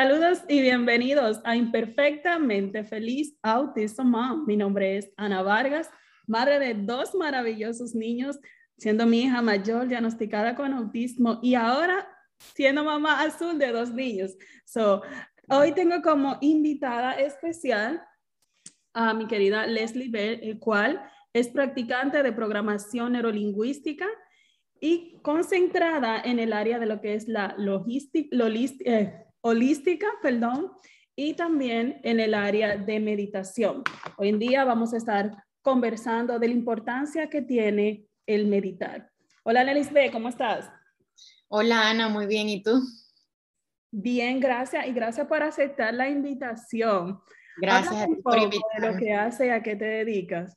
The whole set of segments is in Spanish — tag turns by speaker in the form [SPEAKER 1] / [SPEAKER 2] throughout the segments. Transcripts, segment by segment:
[SPEAKER 1] Saludos y bienvenidos a Imperfectamente Feliz Autism Mom. Mi nombre es Ana Vargas, madre de dos maravillosos niños, siendo mi hija mayor diagnosticada con autismo y ahora siendo mamá azul de dos niños. So, hoy tengo como invitada especial a mi querida Leslie Bell, el cual es practicante de programación neurolingüística y concentrada en el área de lo que es la logística, eh, holística, perdón, y también en el área de meditación. Hoy en día vamos a estar conversando de la importancia que tiene el meditar. Hola, B, ¿cómo estás?
[SPEAKER 2] Hola, Ana, muy bien. ¿Y tú?
[SPEAKER 1] Bien, gracias. Y gracias por aceptar la invitación.
[SPEAKER 2] Gracias
[SPEAKER 1] por invitarme. lo que hace y a qué te dedicas.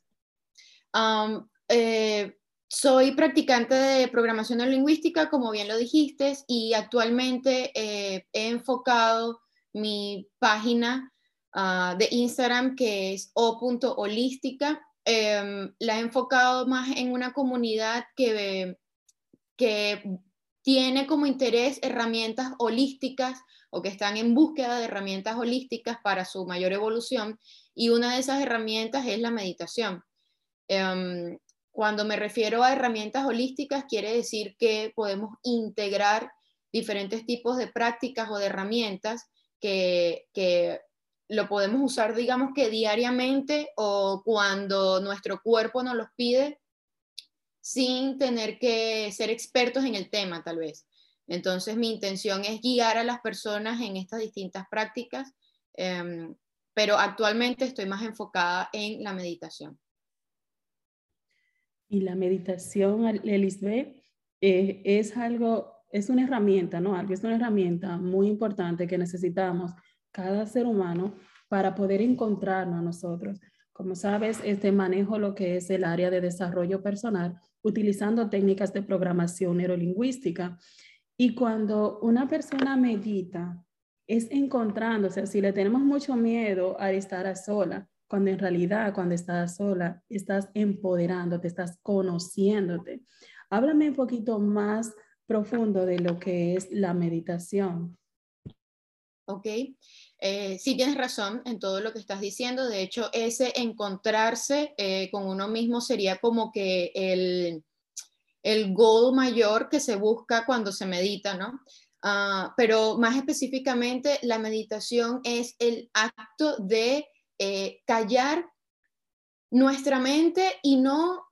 [SPEAKER 2] Um, eh, soy practicante de programación lingüística, como bien lo dijiste, y actualmente eh, he enfocado mi página ah, de Instagram, que es o.holística. Em, la he enfocado más en una comunidad que, que tiene como interés herramientas holísticas o que están en búsqueda de herramientas holísticas para su mayor evolución. Y una de esas herramientas es la meditación. Em, cuando me refiero a herramientas holísticas, quiere decir que podemos integrar diferentes tipos de prácticas o de herramientas que, lo podemos usar, digamos que diariamente o cuando nuestro cuerpo nos los pide, sin tener que ser expertos en el tema, tal vez. Entonces, mi intención es guiar a las personas en estas distintas prácticas, em, pero actualmente estoy más enfocada en la meditación.
[SPEAKER 1] Y la meditación, Elisbe, eh, es algo, es una herramienta, ¿no? Es una herramienta muy importante que necesitamos cada ser humano para poder encontrarnos a nosotros. Como sabes, este manejo lo que es el área de desarrollo personal utilizando técnicas de programación neurolingüística. Y cuando una persona medita, es encontrándose, si le tenemos mucho miedo a estar a sola, cuando en realidad cuando estás sola, estás empoderándote, estás conociéndote. Háblame un poquito más profundo de lo que es la meditación.
[SPEAKER 2] Ok, eh, sí tienes razón en todo lo que estás diciendo. De hecho, ese encontrarse eh, con uno mismo sería como que el, el goal mayor que se busca cuando se medita, ¿no? Ah, pero más específicamente, la meditación es el acto de eh, callar nuestra mente y no,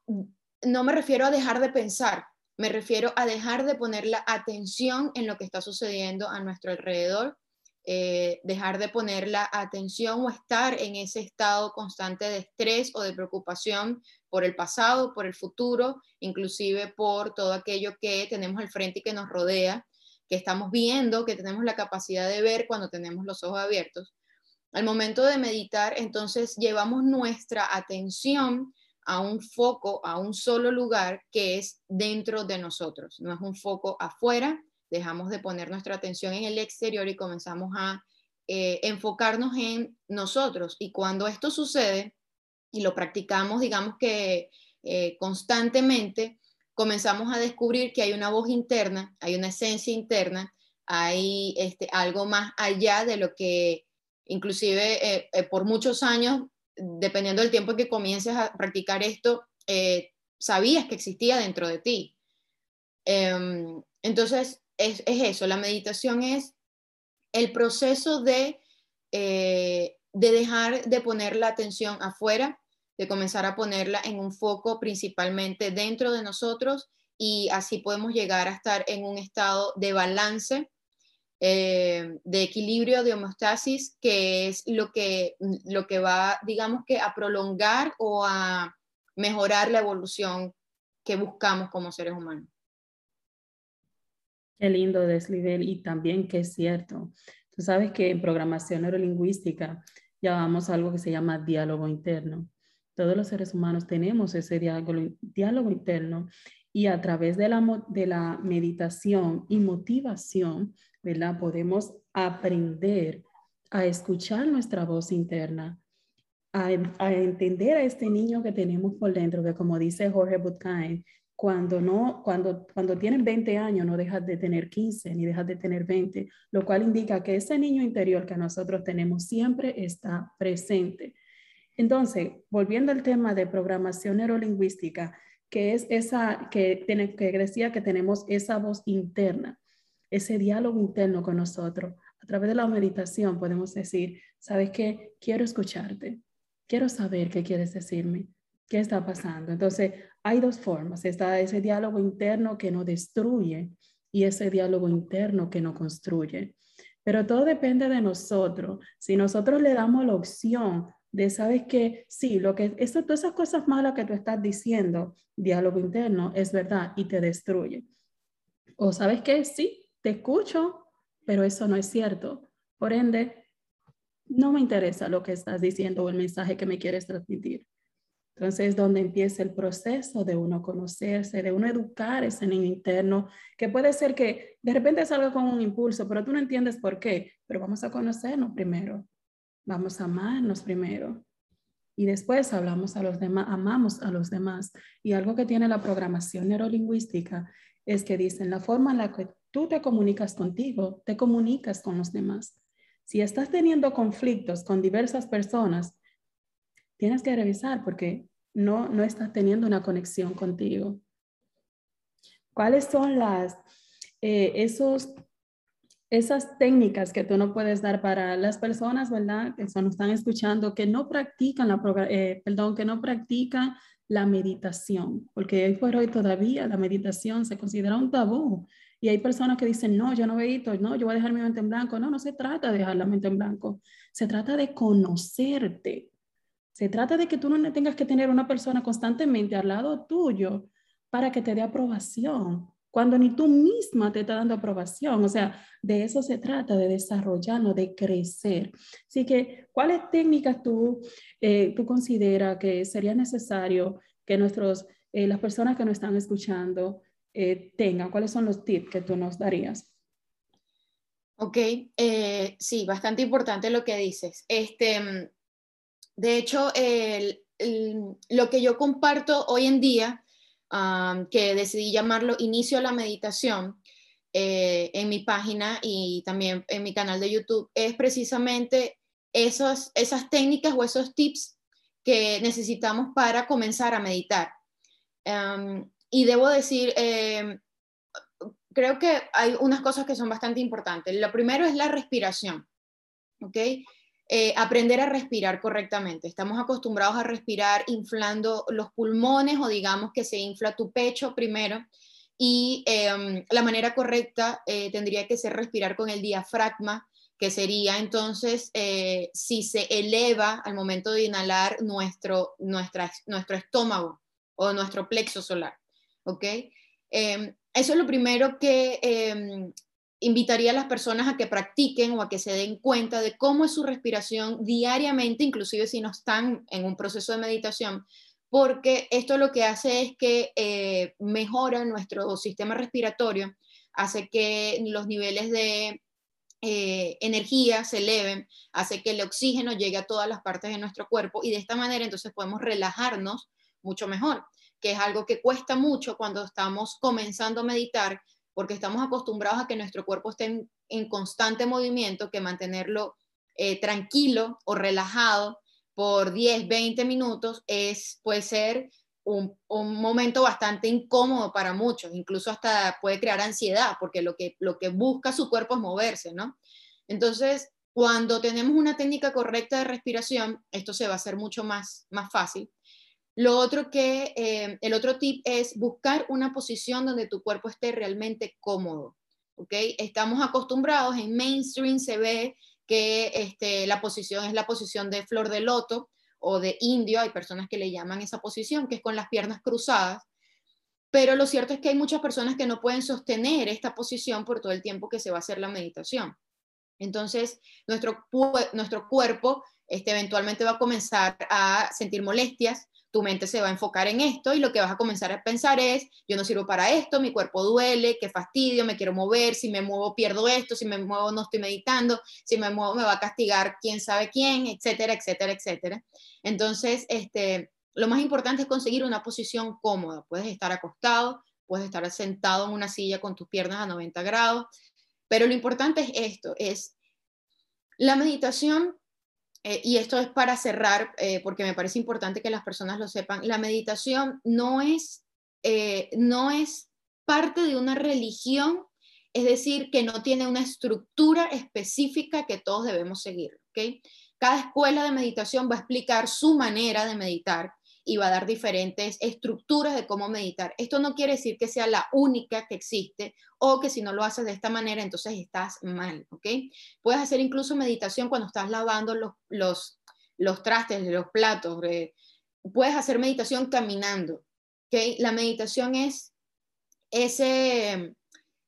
[SPEAKER 2] no me refiero a dejar de pensar, me refiero a dejar de poner la atención en lo que está sucediendo a nuestro alrededor, eh, dejar de poner la atención o estar en ese estado constante de estrés o de preocupación por el pasado, por el futuro, inclusive por todo aquello que tenemos al frente y que nos rodea, que estamos viendo, que tenemos la capacidad de ver cuando tenemos los ojos abiertos. Al momento de meditar, entonces llevamos nuestra atención a un foco, a un solo lugar que es dentro de nosotros. No es un foco afuera, dejamos de poner nuestra atención en el exterior y comenzamos a eh, enfocarnos en nosotros. Y cuando esto sucede y lo practicamos, digamos que eh, constantemente, comenzamos a descubrir que hay una voz interna, hay una esencia interna, hay este, algo más allá de lo que inclusive eh, eh, por muchos años, dependiendo del tiempo que comiences a practicar esto, eh, sabías que existía dentro de ti. Em, entonces, es, eso, la meditación es el proceso de, de dejar de poner la atención afuera, de comenzar a ponerla en un foco principalmente dentro de nosotros y así podemos llegar a estar en un estado de balance eh, de equilibrio, de homeostasis, que es lo que, lo que va, digamos que, a prolongar o a mejorar la evolución que buscamos como seres humanos.
[SPEAKER 1] Qué lindo desnivel y también que es cierto. Tú sabes que en programación neurolingüística llamamos algo que se llama diálogo interno. Todos los seres humanos tenemos ese diálogo, diálogo interno y a través de la, de la meditación y motivación, ¿verdad? Podemos aprender a escuchar nuestra voz interna, a, entender a este niño que tenemos por dentro, que como dice Jorge Butkain, cuando no, cuando, cuando tienen 20 años no dejas de tener 15 ni dejas de tener 20, lo cual indica que ese niño interior que nosotros tenemos siempre está presente. Entonces, volviendo al tema de programación neurolingüística, que es esa que, que decía que tenemos esa voz interna, ese diálogo interno con nosotros. A través de la meditación podemos decir, ¿sabes qué? Quiero escucharte, quiero saber qué quieres decirme, qué está pasando. Entonces, hay dos formas. Está ese diálogo interno que no destruye y ese diálogo interno que no construye. Pero todo depende de nosotros. Si nosotros le damos la opción de, sabes que sí, lo que eso, todas esas cosas malas que tú estás diciendo, diálogo interno, es verdad y te destruye. O sabes que sí, te escucho, pero eso no es cierto. Por ende, no me interesa lo que estás diciendo o el mensaje que me quieres transmitir. Entonces, es donde empieza el proceso de uno conocerse, de uno educar ese niño interno, que puede ser que de repente salga con un impulso, pero tú no entiendes por qué, pero vamos a conocernos primero, vamos a amarnos primero. Y después hablamos a los demás, amamos a los demás. Y algo que tiene la programación neurolingüística es que dicen la forma en la que tú te comunicas contigo, te comunicas con los demás. Si estás teniendo conflictos con diversas personas, tienes que revisar porque no, no estás teniendo una conexión contigo. ¿Cuáles son las, eh, esos, esas técnicas que tú no puedes dar para las personas, ¿verdad? Que nos están escuchando, que no practican la, eh, perdón, que no practican la meditación, porque hoy por hoy todavía la meditación se considera un tabú. Y hay personas que dicen, no, yo no medito, no, yo voy a dejar mi mente en blanco. No, no se trata de dejar la mente en blanco. Se trata de conocerte, se trata de que tú no tengas que tener una persona constantemente al lado tuyo para que te dé aprobación, cuando ni tú misma te está dando aprobación. O sea, de eso se trata, de desarrollarnos, de crecer. Así que, ¿cuáles técnicas tú, eh, tú consideras que sería necesario que nuestros, eh, las personas que nos están escuchando eh? ¿Cuáles son los tips que tú nos darías?
[SPEAKER 2] Ok, sí, bastante importante lo que dices. Este, de hecho, lo que yo comparto hoy en día, que decidí llamarlo Inicio a la Meditación, eh, en mi página y también en mi canal de YouTube, es precisamente esas técnicas o esos tips que necesitamos para comenzar a meditar. Y debo decir, em, creo que hay unas cosas que son bastante importantes. Lo primero es la respiración, ¿ok? Eh, aprender a respirar correctamente. Estamos acostumbrados a respirar inflando los pulmones o digamos que se infla tu pecho primero y em, la manera correcta eh, tendría que ser respirar con el diafragma, que sería entonces eh, si se eleva al momento de inhalar nuestro, nuestra, nuestro estómago o nuestro plexo solar. ¿Ok? Em, eso es lo primero que em, invitaría a las personas a que practiquen o a que se den cuenta de cómo es su respiración diariamente, inclusive si no están en un proceso de meditación, porque esto lo que hace es que eh, mejora nuestro sistema respiratorio, hace que los niveles de eh, energía se eleven, hace que el oxígeno llegue a todas las partes de nuestro cuerpo y de esta manera entonces podemos relajarnos mucho mejor, que es algo que cuesta mucho cuando estamos comenzando a meditar, porque estamos acostumbrados a que nuestro cuerpo esté en, constante movimiento, que mantenerlo eh, tranquilo o relajado por 10, 20 minutos es, puede ser un, momento bastante incómodo para muchos, incluso hasta puede crear ansiedad, porque lo que, lo que busca su cuerpo es moverse, ¿no? Entonces, cuando tenemos una técnica correcta de respiración, esto se va a hacer mucho más, más fácil lo otro que, eh, el otro tip es buscar una posición donde tu cuerpo esté realmente cómodo. ¿ok? Estamos acostumbrados, en mainstream se ve que este, la posición es la posición de flor de loto o de indio, hay personas que le llaman esa posición, que es con las piernas cruzadas, pero lo cierto es que hay muchas personas que no pueden sostener esta posición por todo el tiempo que se va a hacer la meditación. Entonces, nuestro, nuestro cuerpo este, eventualmente va a comenzar a sentir molestias, tu mente se va a enfocar en esto y lo que vas a comenzar a pensar es, yo no sirvo para esto, mi cuerpo duele, qué fastidio, me quiero mover, si me muevo pierdo esto, si me muevo no estoy meditando, si me muevo me va a castigar quién sabe quién, etcétera, etcétera, etcétera. Entonces, este, lo más importante es conseguir una posición cómoda. Puedes estar acostado, puedes estar sentado en una silla con tus piernas a 90 grados, pero lo importante es esto, es la meditación, eh, y esto es para cerrar, eh, porque me parece importante que las personas lo sepan, la meditación no es, eh, no es parte de una religión, es decir, que no tiene una estructura específica que todos debemos seguir. ¿okay? Cada escuela de meditación va a explicar su manera de meditar y va a dar diferentes estructuras de cómo meditar. Esto no quiere decir que sea la única que existe o que si no lo haces de esta manera, entonces estás mal, ¿ok? Puedes hacer incluso meditación cuando estás lavando los, los, los trastes, los platos. Eh, puedes hacer meditación caminando, ¿ok? La meditación es ese,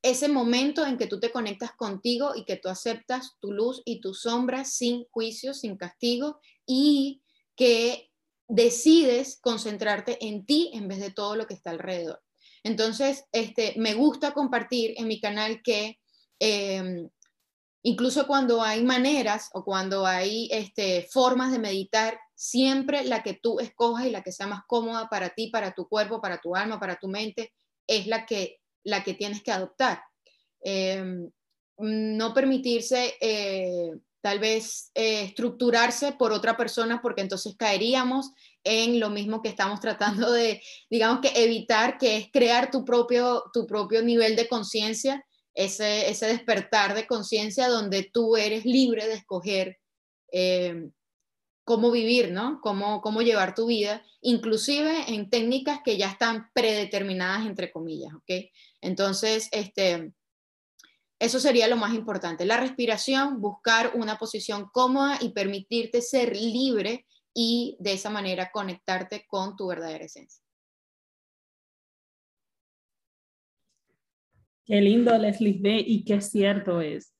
[SPEAKER 2] ese momento en que tú te conectas contigo y que tú aceptas tu luz y tu sombra sin juicio, sin castigo y que decides concentrarte en ti en vez de todo lo que está alrededor. Entonces, este, me gusta compartir en mi canal que em, incluso cuando hay maneras o cuando hay este, formas de meditar, siempre la que tú escojas y la que sea más cómoda para ti, para tu cuerpo, para tu alma, para tu mente, es la que, la que tienes que adoptar. Em, no permitirse eh, tal vez eh, estructurarse por otra persona porque entonces caeríamos en lo mismo que estamos tratando de, digamos que evitar, que es crear tu propio, tu propio nivel de conciencia, ese, ese despertar de conciencia donde tú eres libre de escoger eh, cómo vivir, ¿no? Cómo, cómo llevar tu vida, inclusive en técnicas que ya están predeterminadas, entre comillas, ¿ok? Entonces, este eso sería lo más importante. La respiración, buscar una posición cómoda y permitirte ser libre y de esa manera conectarte con tu verdadera esencia.
[SPEAKER 1] Qué lindo, Leslie B. Y qué cierto es,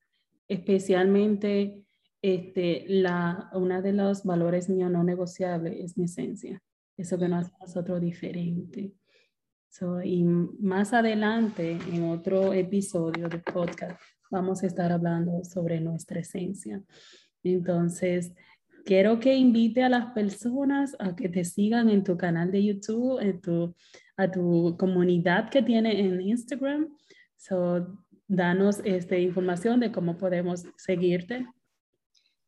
[SPEAKER 1] especialmente este, la, una de los valores míos no negociables es mi esencia. Eso que nos hace a nosotros diferente y más adelante, en otro episodio de podcast, vamos a estar hablando sobre nuestra esencia. Entonces, quiero que invite a las personas a que te sigan en tu canal de YouTube, en tu, a tu comunidad que tiene en Instagram. So, danos esta información de cómo podemos seguirte.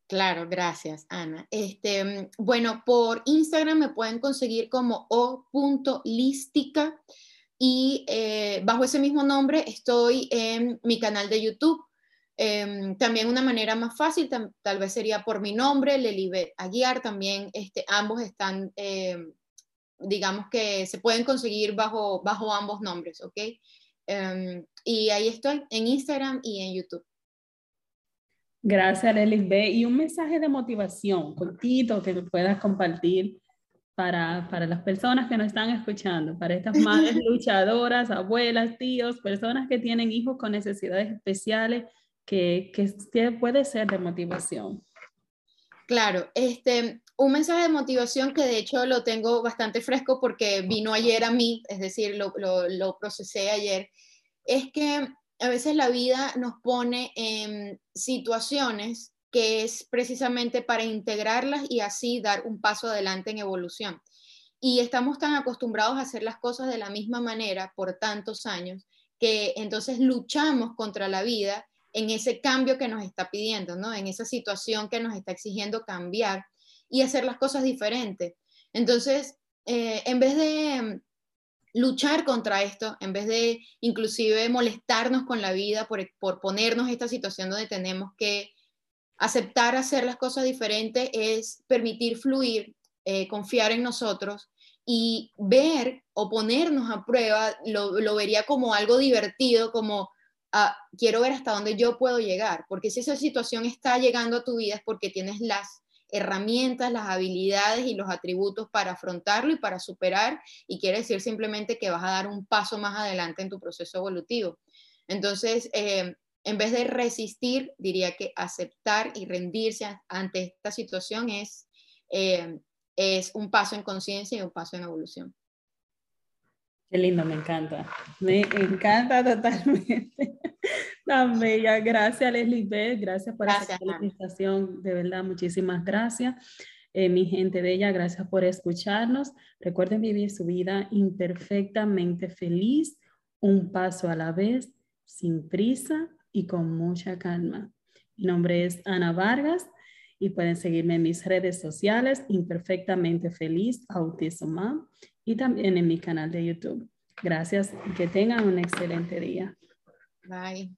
[SPEAKER 2] Claro, gracias, Ana. Este, mm, bueno, por Instagram me pueden conseguir como o.lística y eh, bajo ese mismo nombre estoy en mi canal de YouTube. Em, también una manera más fácil tal vez sería por mi nombre, Lelibet Aguiar, también este, ambos están, em, digamos que se pueden conseguir bajo, bajo ambos nombres, ¿ok? Em, y ahí estoy en Instagram y en YouTube.
[SPEAKER 1] Gracias, Lelis B. Y un mensaje de motivación cortito que puedas compartir para, para las personas que nos están escuchando, para estas madres luchadoras, abuelas, tíos, personas que tienen hijos con necesidades especiales, que, que puede ser de motivación.
[SPEAKER 2] Claro, este, un mensaje de motivación que de hecho lo tengo bastante fresco porque vino ayer a mí, es decir, lo, lo, lo procesé ayer, es que a veces la vida nos pone en situaciones que es precisamente para integrarlas y así dar un paso adelante en evolución. Y estamos tan acostumbrados a hacer las cosas de la misma manera por tantos años que entonces luchamos contra la vida en ese cambio que nos está pidiendo, ¿no? En esa situación que nos está exigiendo cambiar y hacer las cosas diferentes. Entonces, eh, en vez de luchar contra esto, en vez de inclusive molestarnos con la vida por, por ponernos esta situación donde tenemos que aceptar hacer las cosas diferentes, es permitir fluir, eh, confiar en nosotros y ver o ponernos a prueba, lo, lo vería como algo divertido, como ah, quiero ver hasta dónde yo puedo llegar, porque si esa situación está llegando a tu vida es porque tienes las herramientas, las habilidades y los atributos para afrontarlo y para superar, y quiere decir simplemente que vas a dar un paso más adelante en tu proceso evolutivo. Entonces, eh, en vez de resistir, diría que aceptar y rendirse ante esta situación es, eh, es un paso en conciencia y un paso en evolución.
[SPEAKER 1] Qué lindo, me encanta. Me encanta totalmente. Tan bella. Gracias, Leslie B. Gracias por esa presentación. De verdad, muchísimas gracias. Eh, mi gente bella, gracias por escucharnos. Recuerden vivir su vida imperfectamente feliz, un paso a la vez, sin prisa y con mucha calma. Mi nombre es Ana Vargas y pueden seguirme en mis redes sociales, Imperfectamente Feliz, Autismo y también en mi canal de YouTube. Gracias y que tengan un excelente día.
[SPEAKER 2] Bye.